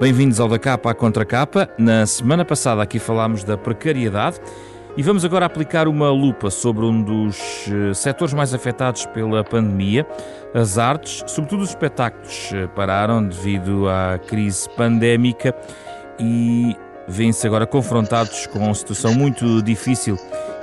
Bem-vindos ao da capa à contra capa. Na semana passada aqui falámos da precariedade e vamos agora aplicar uma lupa sobre um dos eh, setores mais afetados pela pandemia, as artes, sobretudo os espetáculos, eh, pararam devido à crise pandémica e vêm-se agora confrontados com uma situação muito difícil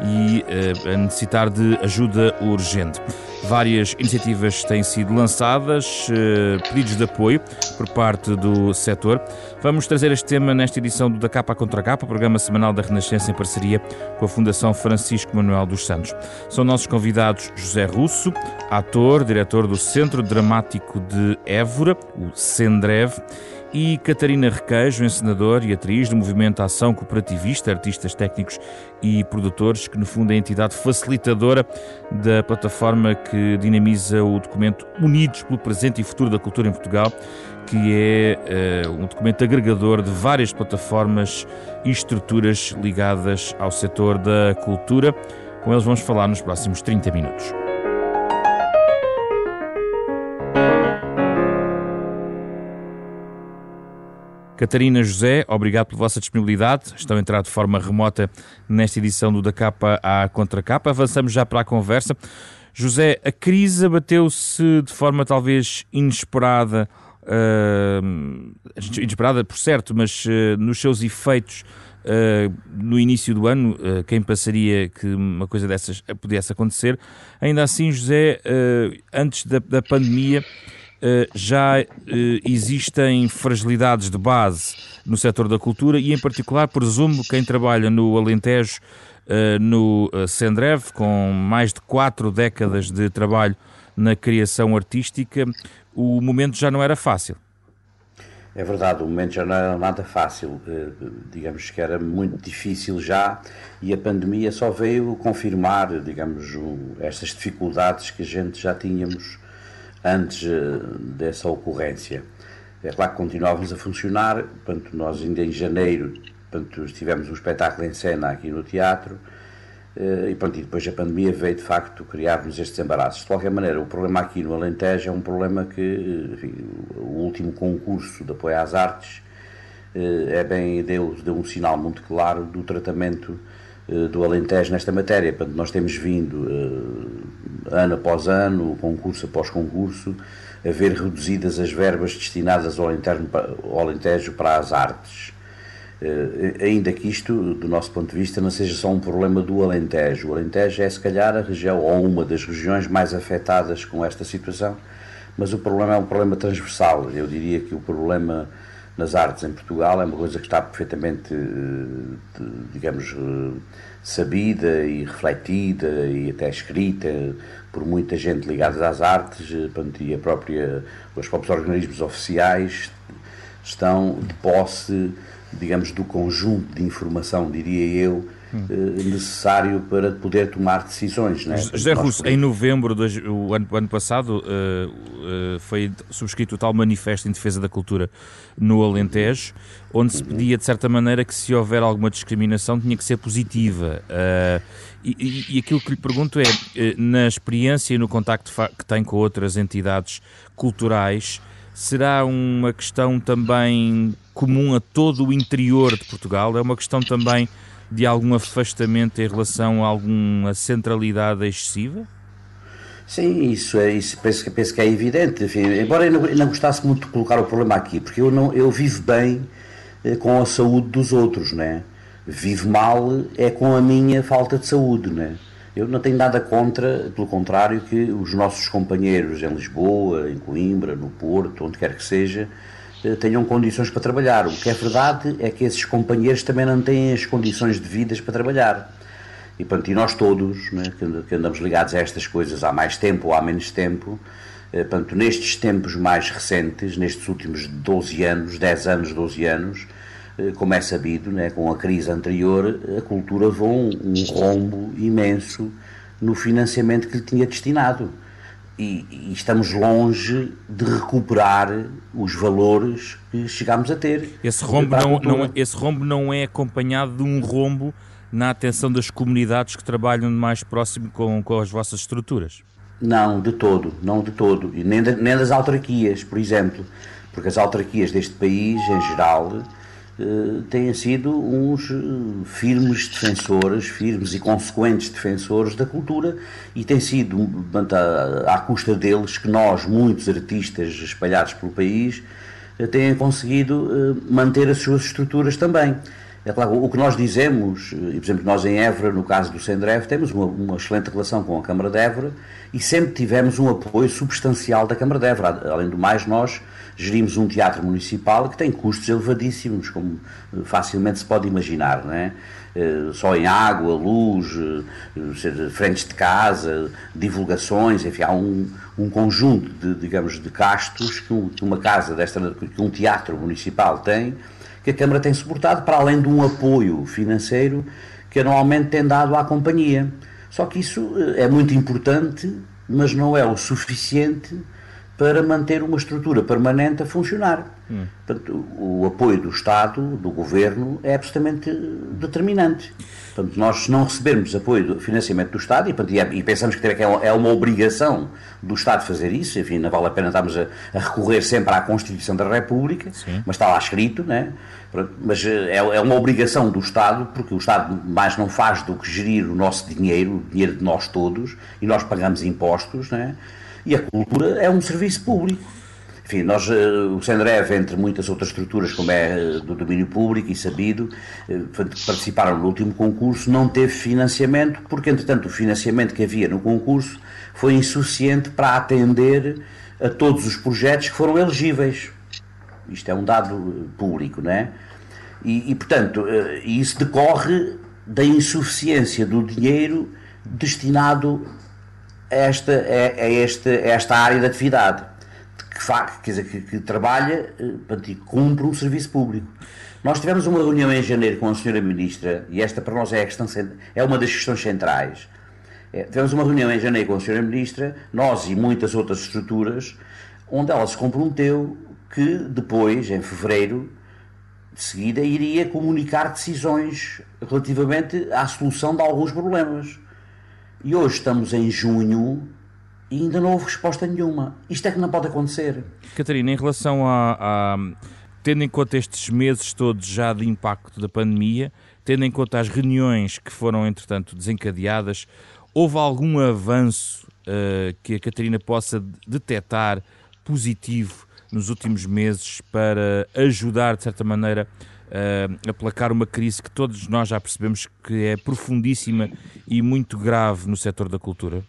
e uh, a necessitar de ajuda urgente. Várias iniciativas têm sido lançadas, uh, pedidos de apoio por parte do setor. Vamos trazer este tema nesta edição do Da Capa Contra Capa, programa semanal da Renascença em parceria com a Fundação Francisco Manuel dos Santos. São nossos convidados José Russo, ator, diretor do Centro Dramático de Évora, o Sendrev, e Catarina Requeijo, encenador e atriz do movimento Ação Cooperativista, artistas técnicos e produtores, que no fundo é a entidade facilitadora da plataforma que dinamiza o documento Unidos pelo Presente e Futuro da Cultura em Portugal, que é uh, um documento agregador de várias plataformas e estruturas ligadas ao setor da cultura. Com eles vamos falar nos próximos 30 minutos. Catarina José, obrigado pela vossa disponibilidade. Estão a entrar de forma remota nesta edição do Da Capa à Contra Capa. Avançamos já para a conversa. José, a crise abateu-se de forma talvez inesperada, uh, inesperada por certo, mas uh, nos seus efeitos uh, no início do ano, quem passaria que uma coisa dessas pudesse acontecer. Ainda assim, José, antes da, da pandemia, já eh, existem fragilidades de base no setor da cultura e, em particular, presumo quem trabalha no Alentejo, eh, no Sendrev, com mais de quatro décadas de trabalho na criação artística, o momento já não era fácil. É verdade, o momento já não era nada fácil, digamos que era muito difícil já e a pandemia só veio confirmar, digamos, estas dificuldades que a gente já tínhamos antes eh, dessa ocorrência. É claro que continuávamos a funcionar, portanto, nós ainda em janeiro portanto, tivemos um espetáculo em cena aqui no teatro eh, e, portanto, e depois a pandemia veio de facto criar-nos estes embaraços. De qualquer maneira, o problema aqui no Alentejo é um problema que enfim, o último concurso de apoio às artes eh, é bem, deu, deu um sinal muito claro do tratamento do Alentejo nesta matéria. Portanto, nós temos vindo ano após ano, concurso após concurso, a ver reduzidas as verbas destinadas ao, interno, ao Alentejo para as artes. Uh, ainda que isto, do nosso ponto de vista, não seja só um problema do Alentejo. O Alentejo é, se calhar, a região ou uma das regiões mais afetadas com esta situação, mas o problema é um problema transversal. Eu diria que o problema nas artes em Portugal é uma coisa que está perfeitamente, eh, digamos, eh, sabida e refletida e até escrita por muita gente ligada às artes eh, e a própria, os próprios organismos oficiais estão de posse, digamos, do conjunto de informação, diria eu. Necessário para poder tomar decisões. Né? José Russo, em novembro do ano, ano passado uh, uh, foi subscrito o tal manifesto em defesa da cultura no Alentejo, onde se pedia de certa maneira que se houver alguma discriminação tinha que ser positiva. Uh, e, e, aquilo que lhe pergunto é, na experiência e no contacto que tem com outras entidades culturais, será uma questão também comum a todo o interior de Portugal? É uma questão também de algum afastamento em relação a alguma centralidade excessiva? Sim, isso é isso penso, penso que é evidente. Enfim, embora eu não, eu não, gostasse muito de colocar o problema aqui, porque eu não eu vivo bem eh, com a saúde dos outros, né? Vivo mal é com a minha falta de saúde, né? Eu não tenho nada contra, pelo contrário, que os nossos companheiros em Lisboa, em Coimbra, no Porto, onde quer que seja, tenham condições para trabalhar. O que é verdade é que esses companheiros também não têm as condições de vidas para trabalhar. E, portanto, e nós todos, né, que andamos ligados a estas coisas há mais tempo ou há menos tempo, eh, portanto, nestes tempos mais recentes, nestes últimos 12 anos, 10 anos, 12 anos, eh, como é sabido, né, com a crise anterior, a cultura levou um rombo imenso no financiamento que lhe tinha destinado e, e, estamos longe de recuperar os valores que chegámos a ter. Esse rombo não, não, esse rombo não é acompanhado de um rombo na atenção das comunidades que trabalham mais próximo com, com as vossas estruturas? Não, de todo, não de todo. E nem, de, nem das autarquias, por exemplo. porque as autarquias deste país, em geral, têm sido uns eh, firmes defensores, firmes e consequentes defensores da cultura e tem sido à custa deles que nós, muitos artistas espalhados pelo país, eh, têm conseguido manter as suas estruturas também. É claro, o que nós dizemos, e por exemplo, nós em Évora, no caso do Sendrev, temos uma, uma, excelente relação com a Câmara de Évora e sempre tivemos um apoio substancial da Câmara de Évora. Além do mais, nós gerimos um teatro municipal que tem custos elevadíssimos, como facilmente se pode imaginar, não é? Eh, só em água, luz, eh, frentes de casa, divulgações, enfim, há um, um conjunto de, digamos, de gastos que, uma casa desta, que um teatro municipal tem, que a Câmara tem suportado, para além de um apoio financeiro que anualmente tem dado à companhia. Só que isso eh, é muito importante, mas não é o suficiente para manter uma estrutura permanente a funcionar. Hum. Portanto, o apoio do Estado, do Governo, é absolutamente determinante. Portanto, nós se não recebermos apoio do financiamento do Estado, e, é, e pensamos que é, é uma obrigação do Estado fazer isso, enfim, não vale a pena estarmos a, a recorrer sempre à Constituição da República, Sim. mas está lá escrito, né? mas eh, é, é uma obrigação do Estado, porque o Estado mais não faz do que gerir o nosso dinheiro, o dinheiro de nós todos, e nós pagamos impostos, né? E a cultura é um serviço público. Enfim, nós, eh, o Sendrev, entre muitas outras estruturas, como é eh, do domínio público e sabido, eh, participaram no último concurso, não teve financiamento, porque, entretanto, o financiamento que havia no concurso foi insuficiente para atender a todos os projetos que foram elegíveis. Isto é um dado público, não é? E, e portanto, isso decorre da insuficiência do dinheiro destinado esta, é, é esta, é esta área de atividade que, faz, quer dizer, que, que trabalha e cumpre um serviço público. Nós tivemos uma reunião em janeiro com a senhora Ministra, e esta para nós é, questão, é uma das questões centrais. É, tivemos uma reunião em janeiro com a senhora Ministra, nós e muitas outras estruturas, onde ela se comprometeu que depois, em fevereiro, de seguida, iria comunicar decisões relativamente à solução de alguns problemas. E hoje estamos em junho e ainda não houve resposta nenhuma. Isto é que não pode acontecer. Catarina, em relação a, a, Tendo em conta estes meses todos já de impacto da pandemia, tendo em conta as reuniões que foram, entretanto, desencadeadas, houve algum avanço uh, que a Catarina possa detectar positivo nos últimos meses para ajudar, de certa maneira, uh, aplacar uma crise que todos nós já percebemos que é profundíssima e muito grave no setor da cultura?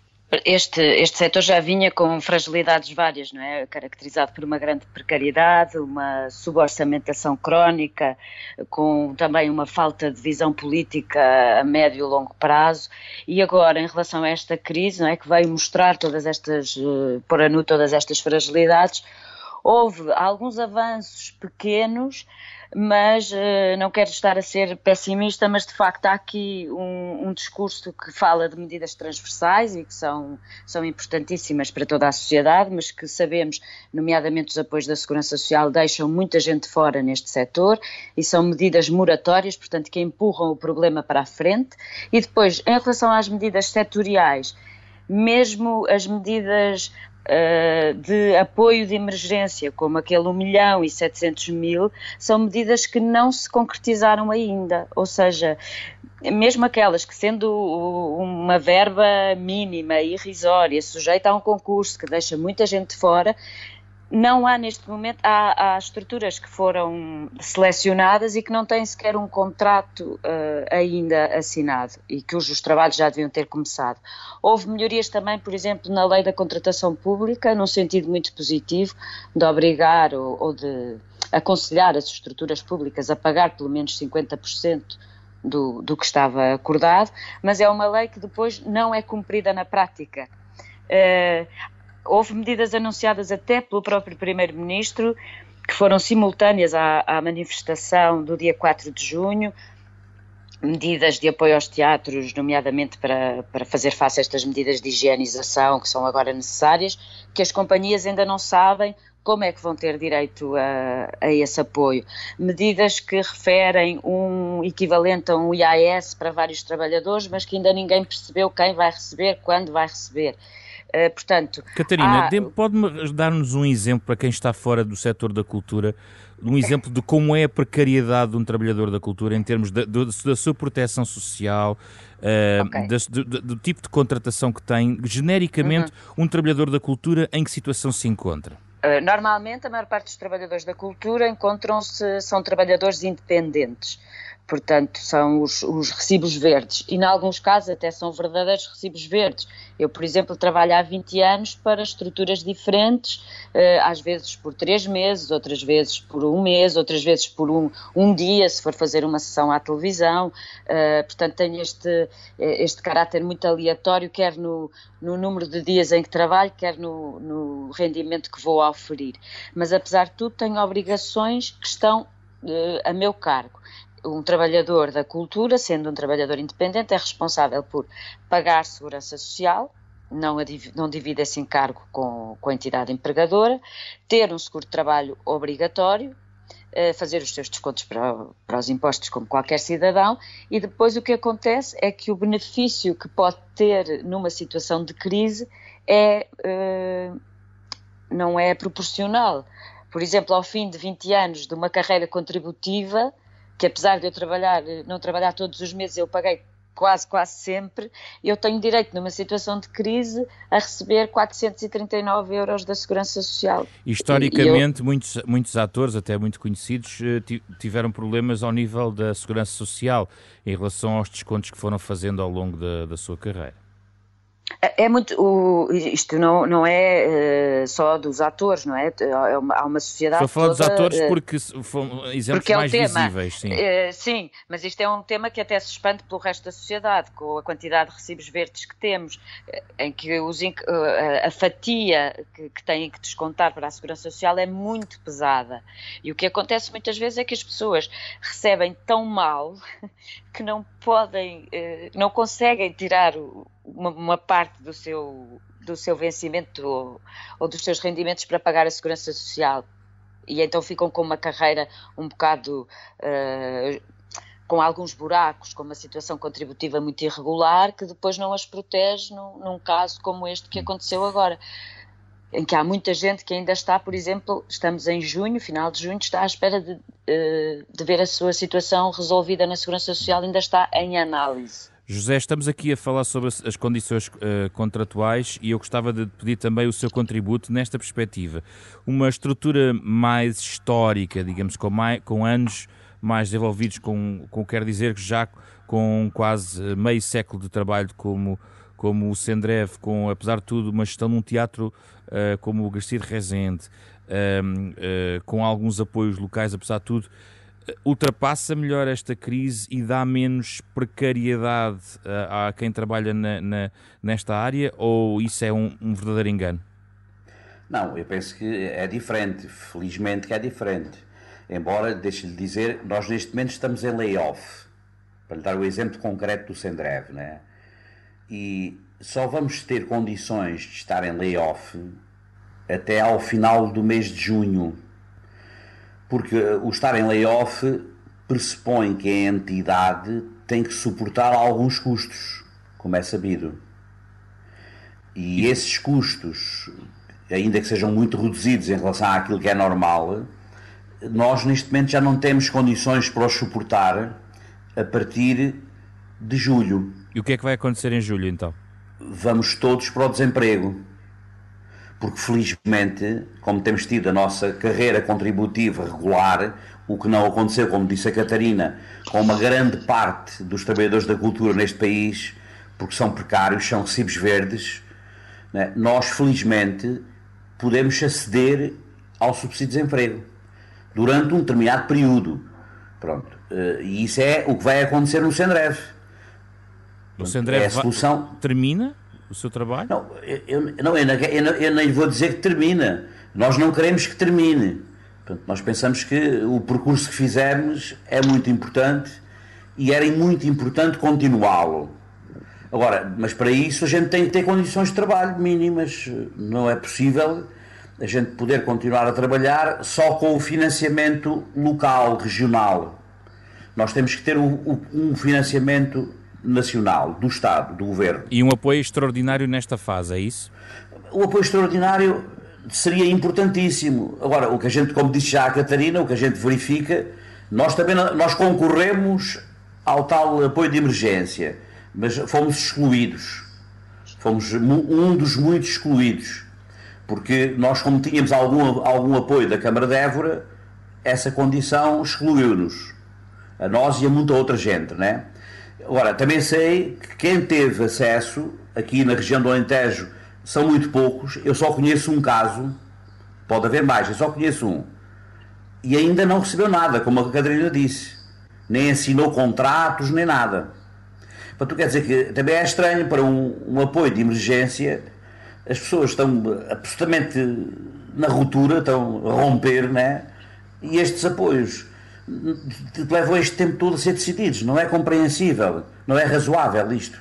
Este, este setor já vinha com fragilidades várias, não é? Caracterizado por uma grande precariedade, uma suborçamentação crónica, com também uma falta de visão política a médio e longo prazo. E agora, em relação a esta crise, não é? Que veio mostrar todas estas, uh, pôr a todas estas fragilidades, houve alguns avanços pequenos, mas uh, não quero estar a ser pessimista, mas de facto há aqui um, um, discurso que fala de medidas transversais e que são, são importantíssimas para toda a sociedade, mas que sabemos, nomeadamente os apoios da Segurança Social, deixam muita gente fora neste setor e são medidas moratórias, portanto, que empurram o problema para a frente. E depois, em relação às medidas setoriais, mesmo as medidas uh, de apoio de emergência, como aquele 1 milhão e 700 mil, são medidas que não se concretizaram ainda. Ou seja, mesmo aquelas que, sendo uma verba mínima irrisória, sujeita a um concurso que deixa muita gente fora, não há neste momento, há, há, estruturas que foram selecionadas e que não têm sequer um contrato uh, ainda assinado e cujos trabalhos já deviam ter começado. Houve melhorias também, por exemplo, na lei da contratação pública, num sentido muito positivo, de obrigar ou, ou de aconselhar as estruturas públicas a pagar pelo menos 50% do, do que estava acordado, mas é uma lei que depois não é cumprida na prática. Uh, houve medidas anunciadas até pelo próprio Primeiro-Ministro, que foram simultâneas à, à, manifestação do dia 4 de junho, medidas de apoio aos teatros, nomeadamente para, para fazer face a estas medidas de higienização que são agora necessárias, que as companhias ainda não sabem como é que vão ter direito a, a, esse apoio. Medidas que referem um equivalente a um IAS para vários trabalhadores, mas que ainda ninguém percebeu quem vai receber, quando vai receber Uh, portanto, Catarina, há... pode-me dar-nos um exemplo para quem está fora do setor da cultura, um exemplo de como é a precariedade de um trabalhador da cultura em termos da, da sua proteção social, uh, okay. do, do, do, tipo de contratação que tem, genericamente, uhum. um trabalhador da cultura em que situação se encontra? Uh, normalmente, a maior parte dos trabalhadores da cultura encontram-se, são trabalhadores independentes portanto, são os, os, recibos verdes. E, em alguns casos, até são verdadeiros recibos verdes. Eu, por exemplo, trabalho há 20 anos para estruturas diferentes, eh, às vezes por três meses, outras vezes por um mês, outras vezes por um, um dia, se for fazer uma sessão à televisão. Eh, portanto, tem este, eh, este caráter muito aleatório, quer no, no número de dias em que trabalho, quer no, no rendimento que vou oferir. Mas, apesar de tudo, tenho obrigações que estão a meu cargo um trabalhador da cultura, sendo um trabalhador independente, é responsável por pagar segurança social, não, não divide esse encargo com, com a entidade empregadora, ter um seguro de trabalho obrigatório, eh, fazer os seus descontos para, para, os impostos como qualquer cidadão e depois o que acontece é que o benefício que pode ter numa situação de crise é, eh, não é proporcional. Por exemplo, ao fim de 20 anos de uma carreira contributiva, que apesar de eu trabalhar, não trabalhar todos os meses, eu paguei quase, quase sempre, eu tenho direito, numa situação de crise, a receber 439 euros da Segurança Social. Historicamente, eu... muitos, muitos atores, até muito conhecidos, eh, tiveram problemas ao nível da Segurança Social em relação aos descontos que foram fazendo ao longo da, da sua carreira. É, é muito. O, isto não, não é uh, só dos atores, não é? é uma, há uma sociedade. Estou a falar dos atores uh, porque foram exemplos porque é mais tema. visíveis, sim. Uh, sim, mas isto é um tema que até se expande pelo resto da sociedade, com a quantidade de recibos verdes que temos, em que os, a fatia que, que têm que descontar para a Segurança Social é muito pesada. E o que acontece muitas vezes é que as pessoas recebem tão mal que não podem, não conseguem tirar o uma, uma parte do seu, do seu vencimento ou, ou dos seus rendimentos para pagar a segurança social. E então ficam com uma carreira um bocado. Uh, com alguns buracos, com uma situação contributiva muito irregular, que depois não as protege num, num, caso como este que aconteceu agora. Em que há muita gente que ainda está, por exemplo, estamos em junho, final de junho, está à espera de, eh, de ver a sua situação resolvida na Segurança Social, ainda está em análise. José, estamos aqui a falar sobre as condições uh, contratuais e eu gostava de pedir também o seu contributo nesta perspectiva. Uma estrutura mais histórica, digamos, com, mais, com anos mais desenvolvidos, com, com quer dizer que já com quase meio século de trabalho como, como o Sendrev, com, apesar de tudo, uma gestão num teatro uh, como o Garcia de Rezende, uh, com alguns apoios locais, apesar de tudo, ultrapassa melhor esta crise e dá menos precariedade a, a quem trabalha na, na, nesta área ou isso é um, um, verdadeiro engano? Não, eu penso que é diferente, felizmente que é diferente. Embora, deixe-lhe dizer, nós neste momento estamos em layoff, para lhe dar o exemplo concreto do Sendrev, né? e só vamos ter condições de estar em layoff até ao final do mês de junho porque o estar em layoff pressupõe que a entidade tem que suportar alguns custos, como é sabido. E esses custos, ainda que sejam muito reduzidos em relação àquilo que é normal, nós neste momento já não temos condições para os suportar a partir de julho. E o que é que vai acontecer em julho então? Vamos todos para o desemprego porque felizmente, como temos tido a nossa carreira contributiva regular, o que não aconteceu, como disse a Catarina, com uma grande parte dos trabalhadores da cultura neste país, porque são precários, são recibos verdes, né? nós felizmente podemos aceder ao subsídio de desemprego durante um determinado período. Pronto. Eh, e isso é o que vai acontecer no Sendrev. O Sendrev é a solução... termina? O seu trabalho? Não, eu, não, eu, eu, eu nem vou dizer que termina. Nós não queremos que termine. Portanto, nós pensamos que o percurso que fizemos é muito importante e era muito importante continuá-lo. Agora, mas para isso a gente tem que ter condições de trabalho mínimas. Não é possível a gente poder continuar a trabalhar só com o financiamento local, regional. Nós temos que ter um financiamento nacional, do Estado, do Governo. E um apoio extraordinário nesta fase, é isso? O apoio extraordinário seria importantíssimo. Agora, o que a gente, como disse já a Catarina, o que a gente verifica, nós também nós concorremos ao tal apoio de emergência, mas fomos excluídos. Fomos um dos muitos excluídos. Porque nós, como tínhamos algum, algum apoio da Câmara de Évora, essa condição excluiu-nos. A nós e a muita outra gente, né? Agora, também sei que quem teve acesso aqui na região do Alentejo são muito poucos. Eu só conheço um caso, pode haver mais, eu só conheço um. E ainda não recebeu nada, como a Catarina disse. Nem assinou contratos, nem nada. Portanto, quer dizer que também é estranho para um, um apoio de emergência, as pessoas estão absolutamente na ruptura, estão a romper, né? E estes apoios levam este tempo todo a ser decididos. Não é compreensível, não é razoável isto.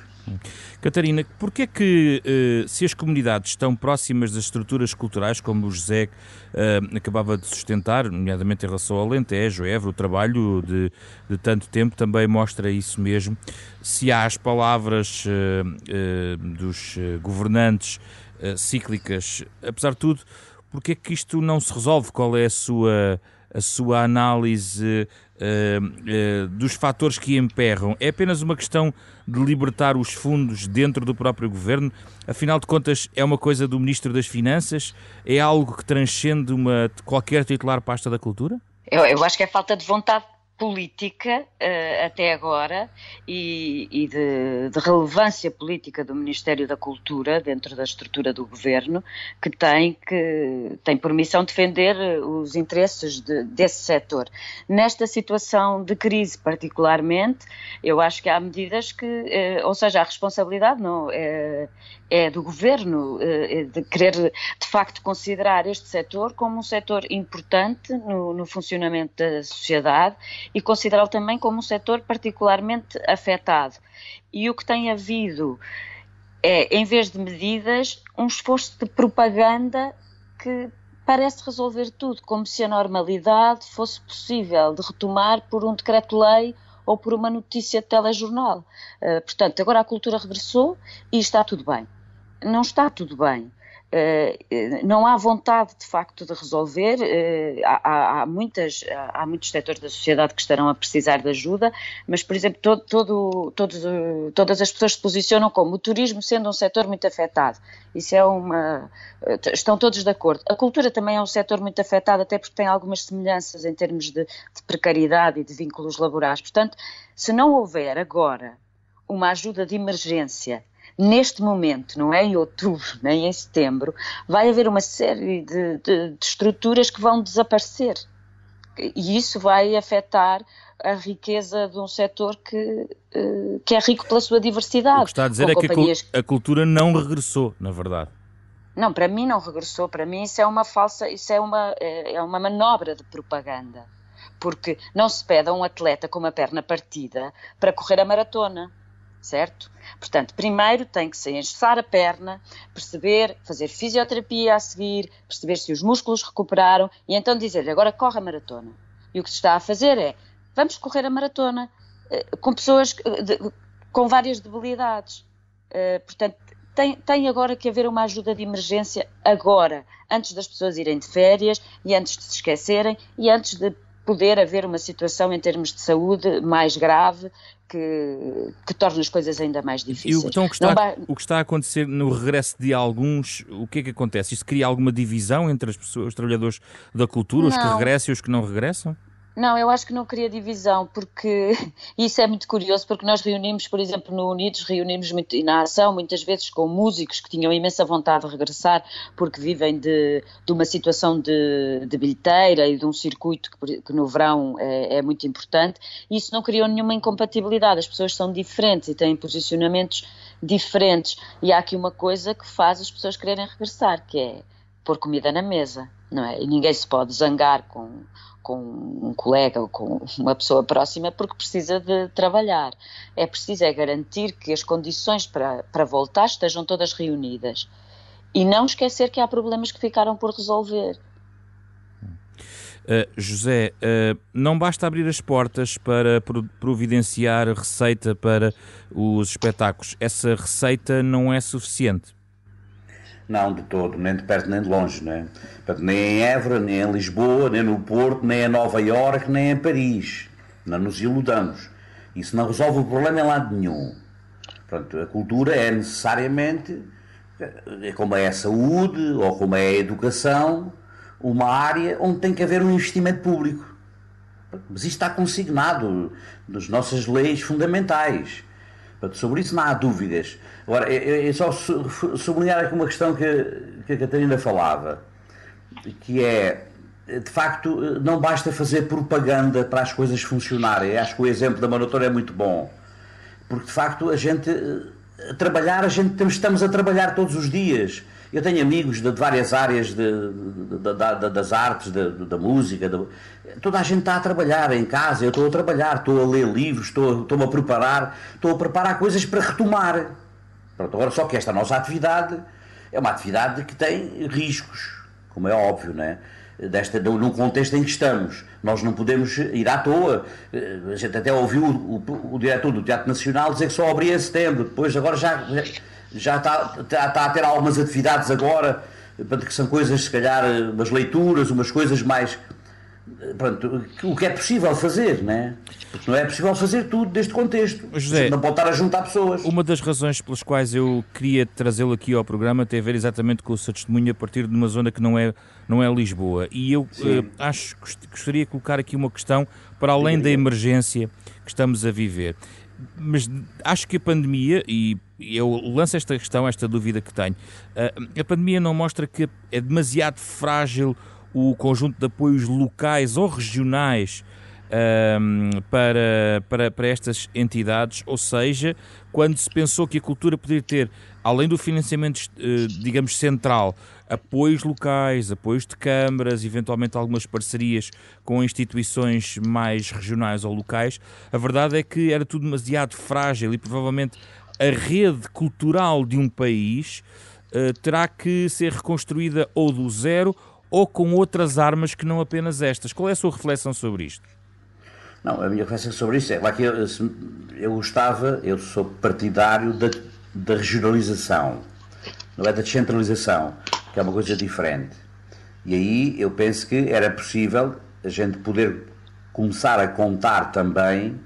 Catarina, porquê que, uh, se as comunidades estão próximas das estruturas culturais, como o José uh, acabava de sustentar, nomeadamente em relação ao Alentejo, Évora, o trabalho de, de, tanto tempo também mostra isso mesmo, se há as palavras uh, dos governantes cíclicas, apesar de tudo, porquê que isto não se resolve? Qual é a sua a sua análise uh, uh, dos fatores que emperram? É apenas uma questão de libertar os fundos dentro do próprio governo? Afinal de contas, é uma coisa do Ministro das Finanças? É algo que transcende uma, qualquer titular pasta da cultura? Eu, eu acho que é falta de vontade política uh, até agora e, e de, de, relevância política do Ministério da Cultura dentro da estrutura do governo que tem que tem por missão defender os interesses de, desse setor. Nesta situação de crise particularmente, eu acho que há medidas que, uh, ou seja, a responsabilidade não é do governo uh, de querer de facto considerar este setor como um setor importante no, no funcionamento da sociedade e considerá-lo também como um setor particularmente afetado. E o que tem havido é, em vez de medidas, um esforço de propaganda que parece resolver tudo, como se a normalidade fosse possível de retomar por um decreto-lei ou por uma notícia de telejornal. Uh, portanto, agora a cultura regressou e está tudo bem. Não está tudo bem. Uh, não há vontade de facto de resolver, uh, há, há, muitas, há muitos setores da sociedade que estarão a precisar de ajuda, mas, por exemplo, todo, todo, todos, todas as pessoas se posicionam como o turismo sendo um setor muito afetado. Isso é uma. Estão todos de acordo. A cultura também é um setor muito afetado, até porque tem algumas semelhanças em termos de, de precariedade e de vínculos laborais. Portanto, se não houver agora uma ajuda de emergência neste momento, não é em outubro nem em setembro, vai haver uma série de, de, de estruturas que vão desaparecer. E isso vai afetar a riqueza de um setor que, eh, que é rico pela sua diversidade. O que está a dizer é companhias... que a cultura não regressou, na verdade. Não, para mim não regressou. Para mim isso é uma falsa, isso é uma, é, é uma manobra de propaganda. Porque não se pede a um atleta com uma perna partida para correr a maratona certo? Portanto, primeiro tem que se engessar a perna, perceber, fazer fisioterapia a seguir, perceber se os músculos recuperaram e então dizer-lhe agora corre a maratona. E o que se está a fazer é vamos correr a maratona eh, com pessoas eh, com várias debilidades. Eh, portanto, tem, tem, agora que haver uma ajuda de emergência agora, antes das pessoas irem de férias e antes de se esquecerem e antes de poder haver uma situação em termos de saúde mais grave que, que torna as coisas ainda mais difíceis. E então, o, que está, vai... o que está a acontecer no regresso de alguns, o que é que acontece? Isso cria alguma divisão entre as pessoas, os trabalhadores da cultura, Não. os que regressam e os que não regressam? Não, eu acho que não cria divisão, porque isso é muito curioso, porque nós reunimos, por exemplo, no Unidos, reunimos muito, e na ação, muitas vezes com músicos que tinham imensa vontade de regressar, porque vivem de, de uma situação de, de bilheteira e de um circuito que, que no verão é, é, muito importante, e isso não criou nenhuma incompatibilidade, as pessoas são diferentes e têm posicionamentos diferentes, e há aqui uma coisa que faz as pessoas quererem regressar, que é pôr comida na mesa, não é? E ninguém se pode zangar com com um colega ou com uma pessoa próxima porque precisa de trabalhar. É preciso é garantir que as condições para, para voltar estejam todas reunidas. E não esquecer que há problemas que ficaram por resolver. José, não basta abrir as portas para providenciar receita para os espetáculos. Essa receita não é suficiente. Não, de todo, nem de perto nem de longe, não é? nem em Évora, nem em Lisboa, nem no Porto, nem em Nova Iorque, nem em Paris. Não nos iludamos. Isso não resolve o problema em lado nenhum. Portanto, a cultura é necessariamente, é como é a saúde ou como é a educação, uma área onde tem que haver um investimento público. Mas isto está consignado nas nossas leis fundamentais. Sobre isso não há dúvidas. Agora, é, só sublinhar aqui uma questão que, que a Catarina falava, que é, de facto, não basta fazer propaganda para as coisas funcionarem. Acho que o exemplo da maratona é muito bom. Porque, de facto, a gente, a trabalhar, a gente estamos a trabalhar todos os dias. Eu tenho amigos de, várias áreas de, de, de, das artes, da música. toda a gente está a trabalhar em casa. Eu estou a trabalhar, estou a ler livros, estou, estou a preparar, estou a preparar coisas para retomar. Pronto, agora, só que esta nossa atividade é uma atividade que tem riscos, como é óbvio, não é? Desta, contexto em que estamos. Nós não podemos ir à toa. A gente até ouviu o, o, o diretor do Teatro Nacional dizer que só abria em setembro, depois agora já, já está, está, está a ter algumas atividades agora, que são coisas, se calhar, umas leituras, umas coisas mais. Pronto, o que é possível fazer, não é? Porque não é possível fazer tudo deste contexto. José, não pode estar a juntar pessoas. Uma das razões pelas quais eu queria trazê-lo aqui ao programa tem a ver exatamente com o seu testemunho a partir de uma zona que não é, não é Lisboa. E eu uh, acho gostaria de colocar aqui uma questão para além da emergência que estamos a viver mas acho que a pandemia, e eu lanço esta questão, esta dúvida que tenho, a pandemia não mostra que é demasiado frágil o conjunto de apoios locais ou regionais para, para, para estas entidades, ou seja, quando se pensou que a cultura poderia ter, além do financiamento, eh, digamos, central, apoios locais, apoios de câmaras, eventualmente algumas parcerias com instituições mais regionais ou locais, a verdade é que era tudo demasiado frágil e provavelmente a rede cultural de um país uh, terá que ser reconstruída ou do zero ou com outras armas que não apenas estas. Qual é a sua reflexão sobre isto? Não, a minha reflexão sobre isso é que eu, eu gostava, eu sou partidário da, da regionalização, não é da descentralização que é uma coisa diferente. E aí eu penso que era possível a gente poder começar a contar também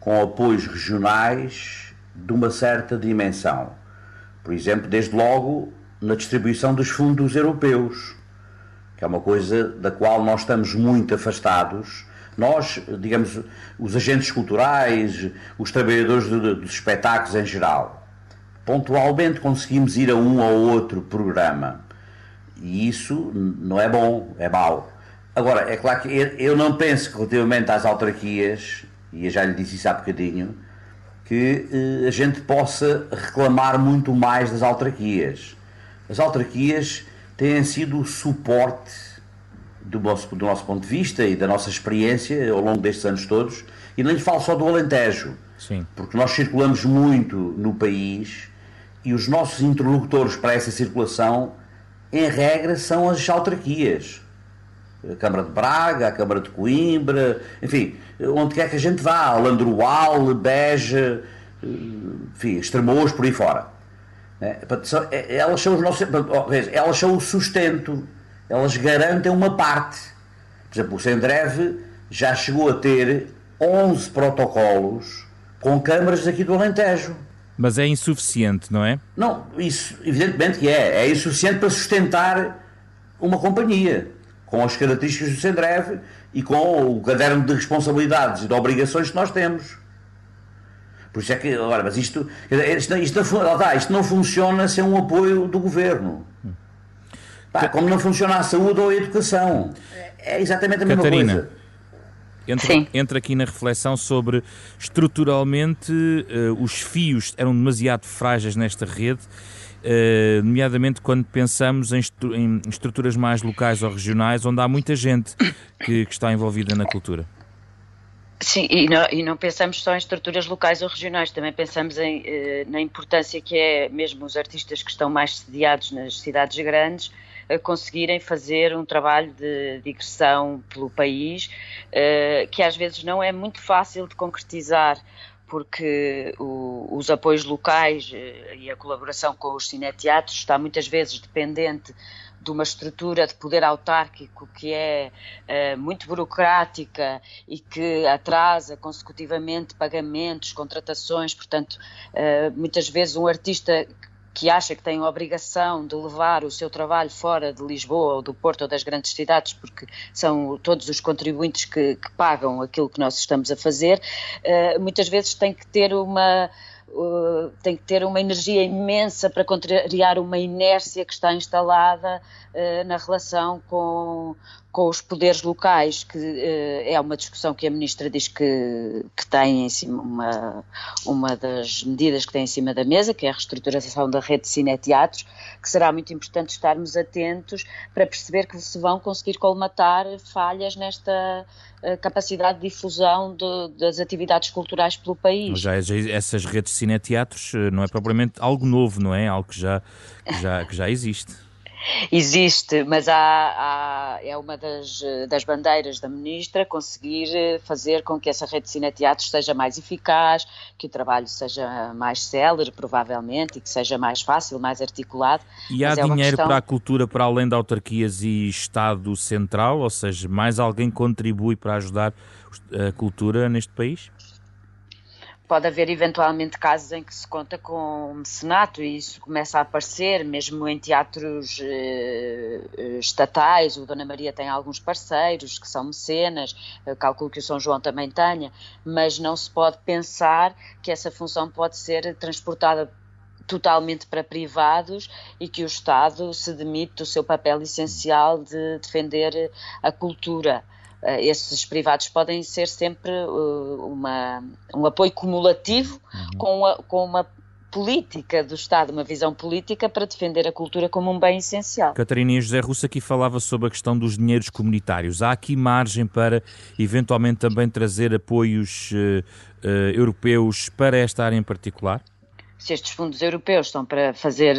com apoios regionais de uma certa dimensão. Por exemplo, desde logo na distribuição dos fundos europeus, que é uma coisa da qual nós estamos muito afastados. Nós, digamos, os agentes culturais, os trabalhadores dos espetáculos em geral, pontualmente conseguimos ir a um ou outro programa e isso não é bom, é mau. Agora, é claro que eu não penso que relativamente às autarquias, e eu já lhe disse isso há bocadinho, que eh, a gente possa reclamar muito mais das autarquias. As autarquias têm sido o suporte do nosso, do nosso ponto de vista e da nossa experiência ao longo destes anos todos, e não lhe falo só do Alentejo, Sim. porque nós circulamos muito no país e os nossos interlocutores para essa circulação em regra, são as autarquias. A Câmara de Braga, a Câmara de Coimbra, enfim, onde quer que a gente vá, Landrual, Beja, enfim, Estremoz, por aí fora. É, é, elas são os nossos, elas são o sustento, elas garantem uma parte. Por exemplo, o Sendreve já chegou a ter 11 protocolos com câmaras aqui do Alentejo. Mas é insuficiente, não é? Não, isso evidentemente que é. É insuficiente para sustentar uma companhia com as características do Sendrev e com o caderno de responsabilidades e de obrigações que nós temos. Por isso é que, agora, mas isto, isto, isto, isto, não funciona sem um apoio do governo. Pá, como não funciona a saúde ou a educação. É exatamente a mesma Catarina. coisa entra, entra aqui na reflexão sobre estruturalmente uh, os fios eram demasiado frágeis nesta rede, uh, nomeadamente quando pensamos em, em, estruturas mais locais ou regionais, onde há muita gente que, que está envolvida na cultura. Sim, e não, e não, pensamos só em estruturas locais ou regionais, também pensamos em, eh, na importância que é mesmo os artistas que estão mais sediados nas cidades grandes conseguirem fazer um trabalho de digressão pelo país, uh, que às vezes não é muito fácil de concretizar porque o, os apoios locais uh, e a colaboração com os cineteatros está muitas vezes dependente de uma estrutura de poder autárquico que é uh, muito burocrática e que atrasa consecutivamente pagamentos, contratações, portanto, uh, muitas vezes um artista que acha que tem a obrigação de levar o seu trabalho fora de Lisboa ou do Porto ou das grandes cidades, porque são todos os contribuintes que, que pagam aquilo que nós estamos a fazer, uh, muitas vezes tem que ter uma uh, tem que ter uma energia imensa para contrariar uma inércia que está instalada uh, na relação com, com os poderes locais, que uh, é uma discussão que a Ministra diz que, que tem em cima, uma, uma das medidas que tem em cima da mesa, que é a reestruturação da rede de cineteatros, que será muito importante estarmos atentos para perceber que se vão conseguir colmatar falhas nesta capacidade de difusão de, das atividades culturais pelo país. Já, já essas redes de cineteatros eh, não é propriamente algo novo, não é? Algo que já, que já, que já existe. Existe, mas há, há, é uma das, das bandeiras da ministra conseguir eh, fazer com que essa rede de cineteatros seja mais eficaz, que o trabalho seja mais célere, provavelmente, e que seja mais fácil, mais articulado. E há é dinheiro questão... para a cultura para além de autarquias e Estado Central? Ou seja, mais alguém contribui para ajudar a cultura neste país? Pode haver eventualmente casos em que se conta com mecenato e isso começa a aparecer, mesmo em teatros eh, estatais. O Dona Maria tem alguns parceiros que são mecenas, calculo que o São João também tenha, mas não se pode pensar que essa função pode ser transportada totalmente para privados e que o Estado se demite do seu papel essencial de defender a cultura. Eh, esses privados podem ser sempre uh, uma, um apoio cumulativo uhum. com, a, com uma política do Estado, uma visão política para defender a cultura como um bem essencial. Catarina José Russo aqui falava sobre a questão dos dinheiros comunitários. Há aqui margem para eventualmente também trazer apoios uh, uh, europeus para esta área em particular? Se estes fundos europeus estão para fazer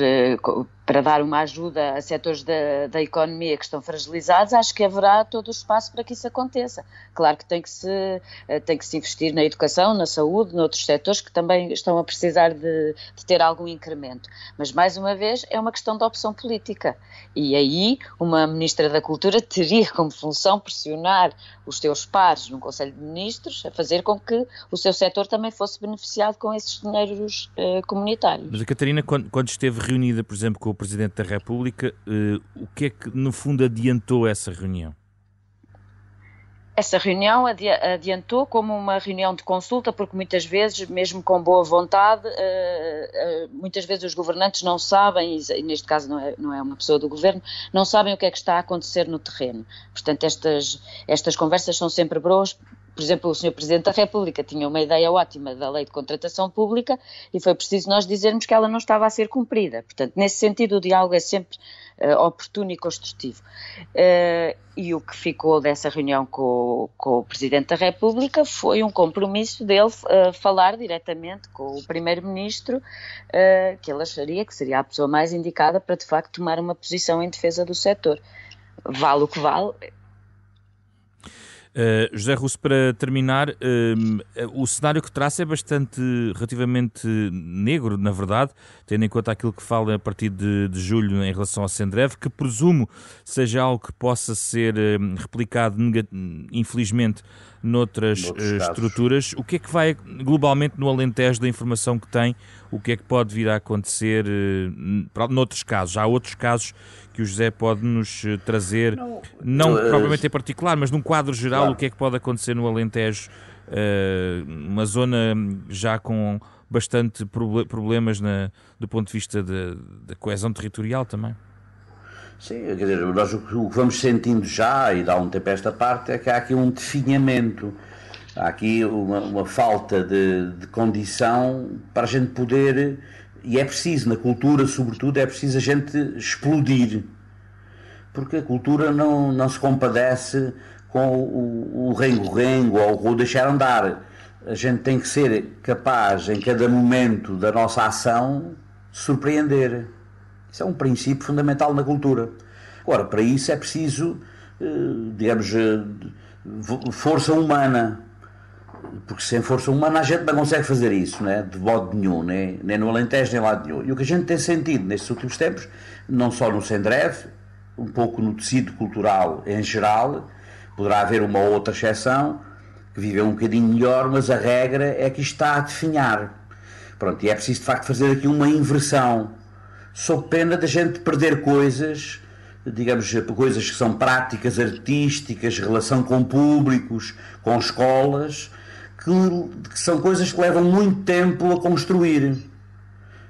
para dar uma ajuda a setores da, da economia que estão fragilizados, acho que haverá todo o espaço para que isso aconteça. Claro que tem que se, eh, tem que se investir na educação, na saúde, noutros setores que também estão a precisar de, de ter algum incremento. Mas, mais uma vez, é uma questão de opção política. E aí, uma Ministra da Cultura teria como função pressionar os seus pares no Conselho de Ministros a fazer com que o seu setor também fosse beneficiado com esses dinheiros eh, comunitários. Mas a Catarina, quando, quando esteve reunida, por exemplo, com o Presidente da República, uh, o que é que no fundo adiantou essa reunião? Essa reunião adiantou como uma reunião de consulta, porque muitas vezes, mesmo com boa vontade, eh, eh, muitas vezes os governantes não sabem, e neste caso não é, não é uma pessoa do governo, não sabem o que é que está a acontecer no terreno. Portanto, estas, estas conversas são sempre boas, por exemplo, o Sr. Presidente da República tinha uma ideia ótima da lei de contratação pública e foi preciso nós dizermos que ela não estava a ser cumprida. Portanto, nesse sentido, o diálogo é sempre uh, oportuno e construtivo. Uh, e o que ficou dessa reunião com, com, o Presidente da República foi um compromisso dele uh, falar diretamente com o Primeiro-Ministro, que ele acharia que seria a pessoa mais indicada para, de facto, tomar uma posição em defesa do setor. Vale o que vale, Uh, José Russo, para terminar, uh, o cenário que traça é bastante relativamente negro, na verdade, tendo em conta aquilo que fala a partir de, de julho em relação ao Sendrev, que presumo seja algo que possa ser uh, replicado, infelizmente, noutras estruturas. O que é que vai globalmente no Alentejo da informação que tem? O que é que pode vir a acontecer uh, noutros casos? Há outros casos que o José pode nos eh, trazer, não, não uh, propriamente em particular, mas num quadro geral, claro. o que é que pode acontecer no Alentejo, uh, uma zona já com bastante problemas na, do ponto de vista da coesão territorial também. Sim, quer dizer, nós o que vamos sentindo já, e dá um tempo a esta parte, é que há aqui um definhamento, há aqui uma, uma falta de, de condição para a gente poder e é preciso, na cultura, sobretudo, é preciso a gente explodir. Porque a cultura não, não se compadece com o rengo-rengo ou o deixar andar. A gente tem que ser capaz, em cada momento da nossa ação, de surpreender. Isso é um princípio fundamental na cultura. Agora, para isso é preciso, eh, digamos, eh, força humana. Porque sem força humana a gente não consegue fazer isso, né? de modo nenhum, nem, nem no Alentejo, nem lado nenhum. E o que a gente tem sentido nestes últimos tempos, não só no Sendreve, um pouco no tecido cultural em geral, poderá haver uma outra exceção, que vive um bocadinho melhor, mas a regra é que está a definhar. Pronto, e é preciso de facto fazer aqui uma inversão, sob pena da gente perder coisas, digamos, coisas que são práticas artísticas, relação com públicos, com escolas, que, que são coisas que levam muito tempo a construir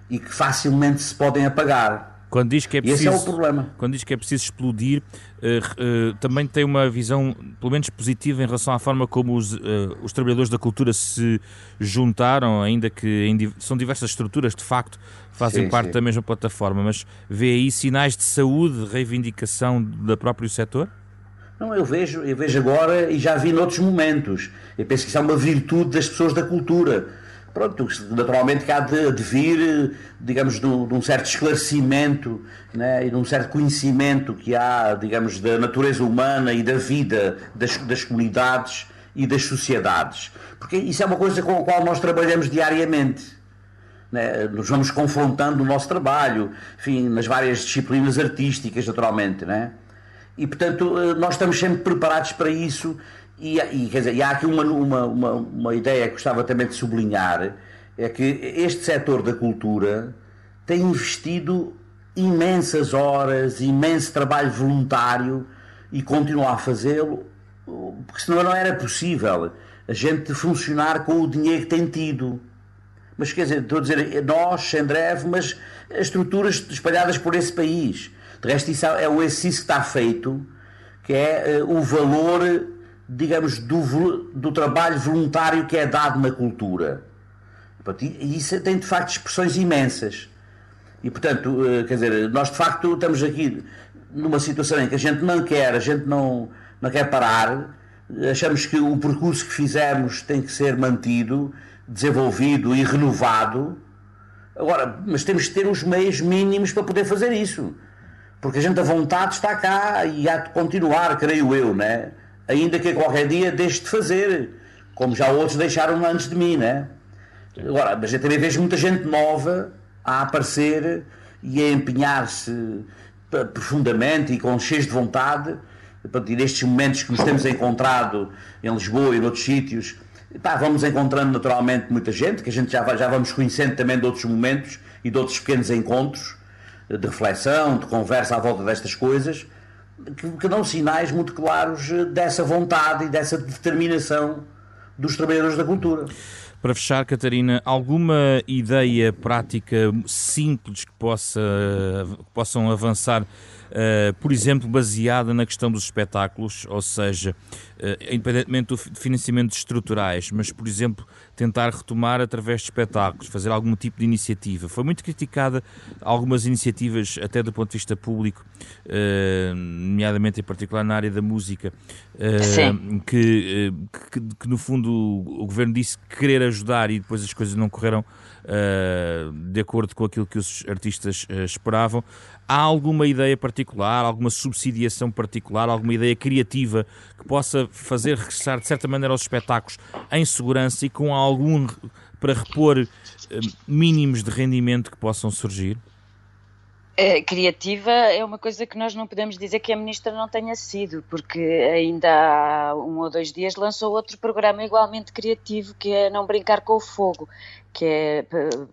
e que facilmente se podem apagar. Quando diz que é preciso, esse é o problema. Quando diz que é preciso explodir, uh, uh, também tem uma visão, pelo menos positiva, em relação à forma como os, uh, os trabalhadores da cultura se juntaram, ainda que em, são diversas estruturas, de facto, fazem sim, parte sim. da mesma plataforma, mas vê aí sinais de saúde, de reivindicação da próprio setor? Não, eu vejo, eu vejo agora e já vi noutros momentos. Eu penso que isso é uma virtude das pessoas da cultura pronto, naturalmente que há de, de vir, digamos, de, um certo esclarecimento né, e de um certo conhecimento que há, digamos, da natureza humana e da vida das, das comunidades e das sociedades. Porque isso é uma coisa com a qual nós trabalhamos diariamente. Né? Nos vamos confrontando o nosso trabalho, enfim, nas várias disciplinas artísticas, naturalmente, né? E, portanto, eh, nós estamos sempre preparados para isso e, e, dizer, e há aqui uma, uma, uma, uma ideia que gostava também de sublinhar, é que este setor da cultura tem investido imensas horas, imenso trabalho voluntário e continua a fazê-lo, porque senão não era possível a gente funcionar com o dinheiro que tem tido. Mas quer dizer, estou a dizer, nós, sem breve, mas as estruturas espalhadas por esse país. De resto, isso é o exercício que está feito, que é uh, o valor digamos, do, do trabalho voluntário que é dado na cultura. E isso tem de facto expressões imensas. E portanto, eh, quer dizer, nós de facto estamos aqui numa situação em que a gente não quer, a gente não, não quer parar, achamos que o percurso que fizemos tem que ser mantido, desenvolvido e renovado. Agora, mas temos que ter os meios mínimos para poder fazer isso. Porque a gente a vontade está cá e há de continuar, creio eu, né? Ainda que qualquer dia deixe de fazer, como já outros deixaram antes de mim, né? Agora, mas eu também vejo muita gente nova a aparecer e a empenhar-se profundamente e com cheios de vontade, e nestes momentos que nos temos encontrado em Lisboa e noutros sítios, pá, vamos encontrando naturalmente muita gente, que a gente já, já vamos conhecendo também de outros momentos e de outros pequenos encontros de reflexão, de conversa à volta destas coisas, que, que dão sinais muito claros eh, dessa vontade e dessa determinação dos trabalhadores da cultura. Para fechar, Catarina, alguma ideia prática simples que, possa, que possam avançar uh, por exemplo, baseada na questão dos espetáculos, ou seja, uh, independentemente do financiamento estruturais, mas, por exemplo, tentar retomar através de espetáculos, fazer algum tipo de iniciativa. Foi muito criticada algumas iniciativas, até do ponto de vista público, uh, nomeadamente em particular na área da música, que, que, que, no fundo o governo disse querer ajudar e depois as coisas não correram de acordo com aquilo que os artistas esperavam. Há alguma ideia particular, alguma subsidiação particular, alguma ideia criativa que possa fazer regressar de certa maneira aos espetáculos em segurança e com algum para repor eh, mínimos de rendimento que possam surgir? É, criativa é uma coisa que nós não podemos dizer que a ministra não tenha sido, porque ainda há um ou dois dias lançou outro programa igualmente criativo, que é Não Brincar com o Fogo, que é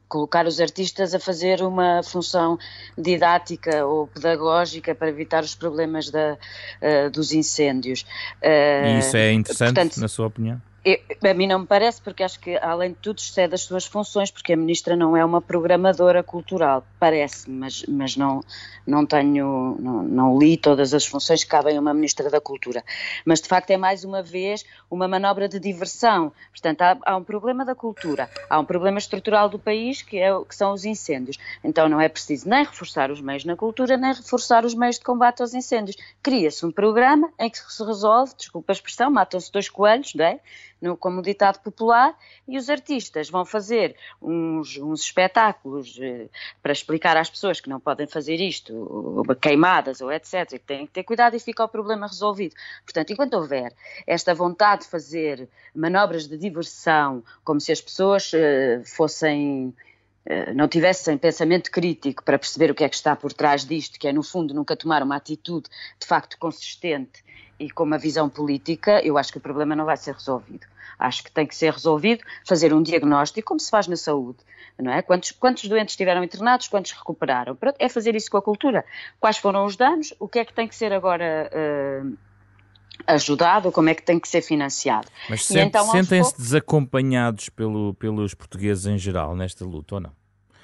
colocar os artistas a fazer uma função didática ou pedagógica para evitar os problemas da, uh, dos incêndios. Uh, e isso é interessante, portanto, na sua opinião? A mim não me parece, porque acho que, além de tudo, excede as suas funções, porque a ministra não é uma programadora cultural, parece-me, mas, mas não, não tenho, não, não, li todas as funções que cabem a uma ministra da Cultura. Mas, de facto, é mais uma vez uma manobra de diversão. Portanto, há, há um problema da cultura, há um problema estrutural do país, que, é, que são os incêndios. Então, não é preciso nem reforçar os meios na cultura, nem reforçar os meios de combate aos incêndios. Cria-se um programa em que se resolve, desculpa a expressão, matam-se dois coelhos, não é? No, como ditado popular, e os artistas vão fazer uns, uns espetáculos eh, para explicar às pessoas que não podem fazer isto, ou, ou queimadas ou etc, que têm que ter cuidado e fica o problema resolvido. Portanto, enquanto houver esta vontade de fazer manobras de diversão, como se as pessoas eh, fossem eh, não tivessem pensamento crítico para perceber o que é que está por trás disto, que é, no fundo, nunca tomar uma atitude de facto consistente e com uma visão política, eu acho que o problema não vai ser resolvido. Acho que tem que ser resolvido fazer um diagnóstico, como se faz na saúde, não é? Quantos, quantos doentes estiveram internados, quantos recuperaram? É fazer isso com a cultura. Quais foram os danos? O que é que tem que ser agora uh, ajudado? Como é que tem que ser financiado? Mas então, sentem-se poucos... desacompanhados pelo, pelos portugueses em geral nesta luta ou não?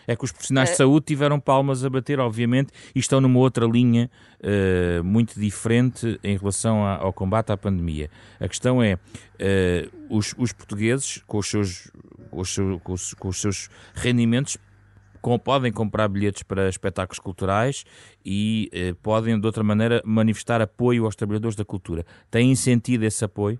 É que os profissionais de é. saúde tiveram palmas a bater, obviamente, e estão numa outra linha uh, muito diferente em relação a, ao combate à pandemia. A questão é, uh, os, os, portugueses, com os seus, com os seus, com os, com os seus rendimentos, com, podem comprar bilhetes para espetáculos culturais e eh, podem, de outra maneira, manifestar apoio aos trabalhadores da cultura. Têm sentido esse apoio?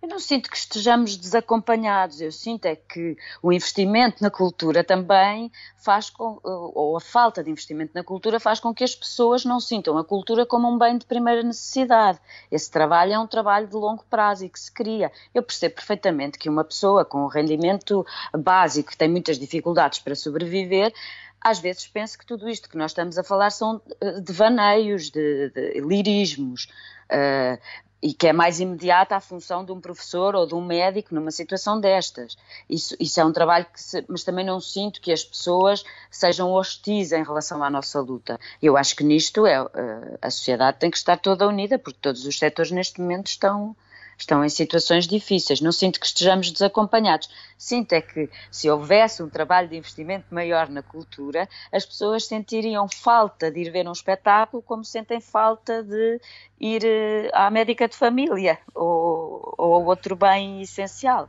Eu não sinto que estejamos desacompanhados, eu sinto é que o investimento na cultura também faz com, ou a falta de investimento na cultura faz com que as pessoas não sintam a cultura como um bem de primeira necessidade. Esse trabalho é um trabalho de longo prazo e que se cria. Eu percebo perfeitamente que uma pessoa com um rendimento básico que tem muitas dificuldades para sobreviver às vezes penso que tudo isto que nós estamos a falar são eh, devaneios, de, de lirismos. Uh, e que é mais imediata a função de um professor ou de um médico numa situação destas. Isso, isso é um trabalho que, se, mas também não sinto que as pessoas sejam hostis em relação à nossa luta. Eu acho que nisto é, eh, a sociedade tem que estar toda unida, porque todos os setores neste momento estão, estão em situações difíceis. Não sinto que estejamos desacompanhados. Sinto é que se houvesse um trabalho de investimento maior na cultura, as pessoas sentiriam falta de ir ver um espetáculo como sentem falta de ir eh, à médica de família ou, ou outro bem essencial.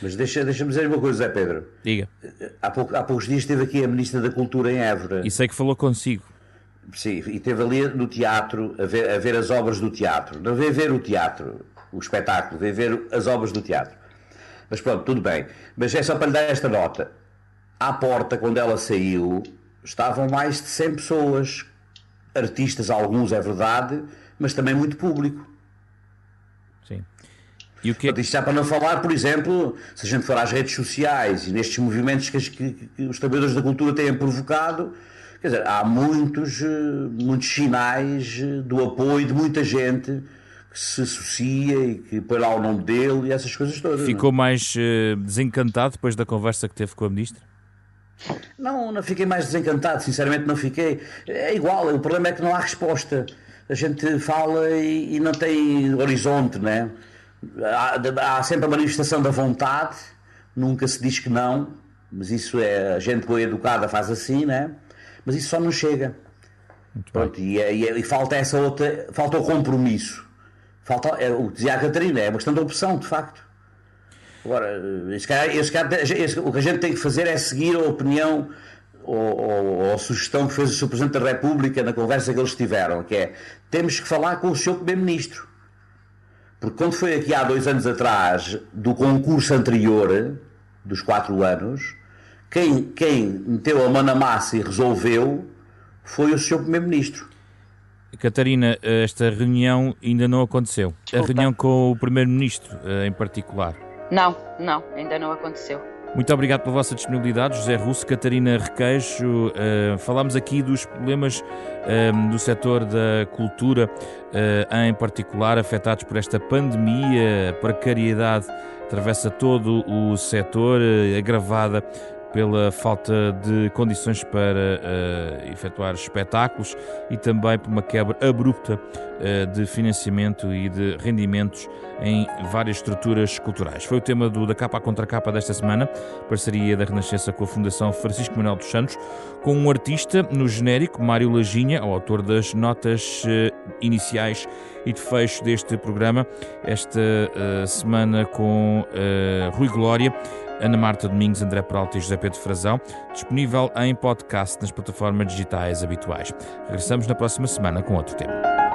Mas deixa, deixa-me dizer uma coisa, Zé Pedro. Diga. Há, pouco, há poucos dias esteve aqui a Ministra da Cultura em Évora. E sei que falou consigo. Sim, e esteve ali no teatro, a ver, a ver as obras do teatro. Não veio ver o teatro, o espetáculo, veio ver as obras do teatro. Mas pronto, tudo bem. Mas é só para lhe dar esta nota. À porta, quando ela saiu, estavam mais de 100 pessoas, artistas, alguns é verdade, mas também muito público. Sim. E o que é... Isto está para não falar, por exemplo, se a gente for às redes sociais e nestes movimentos que, que, que os trabalhadores da cultura têm provocado, quer dizer, há muitos, eh, muitos sinais eh, do apoio de muita gente que se associa e que põe lá o nome dele e essas coisas todas. Ficou não? mais uh, desencantado depois da conversa que teve com a Ministra? Não, não fiquei mais desencantado, sinceramente não fiquei. É igual, o problema é que não há resposta. A gente fala e, e não tem horizonte, né? Há, há sempre a manifestação da vontade, nunca se diz que não, mas isso é. A gente boa educada faz assim, né? Mas isso só não chega. Pronto, e, é, e, é, e, falta essa outra. Falta o compromisso. Falta, é, o que dizia a Catarina, é uma questão de opção, de facto. Agora, esse cara, esse cara, esse, o que a gente tem que fazer é seguir a opinião ou, ou, ou, a sugestão que fez o Sr. Presidente da República na conversa que eles tiveram, que é temos que falar com o Sr. Primeiro-Ministro. Porque quando foi aqui há dois anos atrás, do concurso anterior, dos quatro anos, quem, quem meteu a mão na massa e resolveu foi o Sr. Primeiro-Ministro. Catarina, esta reunião ainda não aconteceu. Desculpa. A reunião com o Primeiro-Ministro, eh, em particular. Não, não, ainda não aconteceu. Muito obrigado pela vossa disponibilidade, José Russo, Catarina Requeixo. Uh, falámos aqui dos problemas uh, do setor da cultura, uh, em particular afetados por esta pandemia, a precariedade atravessa todo o setor, agravada pela falta de condições para uh, efetuar espetáculos e também por uma quebra abrupta uh, de financiamento e de rendimentos em várias estruturas culturais. Foi o tema do Da Capa à Contra Capa desta semana, parceria da Renascença com a Fundação Francisco Manuel dos Santos, com um artista no genérico, Mário Lajinha, o autor das notas uh, iniciais e de fecho deste programa, esta semana com Rui Glória. Ana Marta Domingos, André Peralta e José Pedro Frazão, disponível em podcast nas plataformas digitais habituais. Regressamos na próxima semana com outro tema.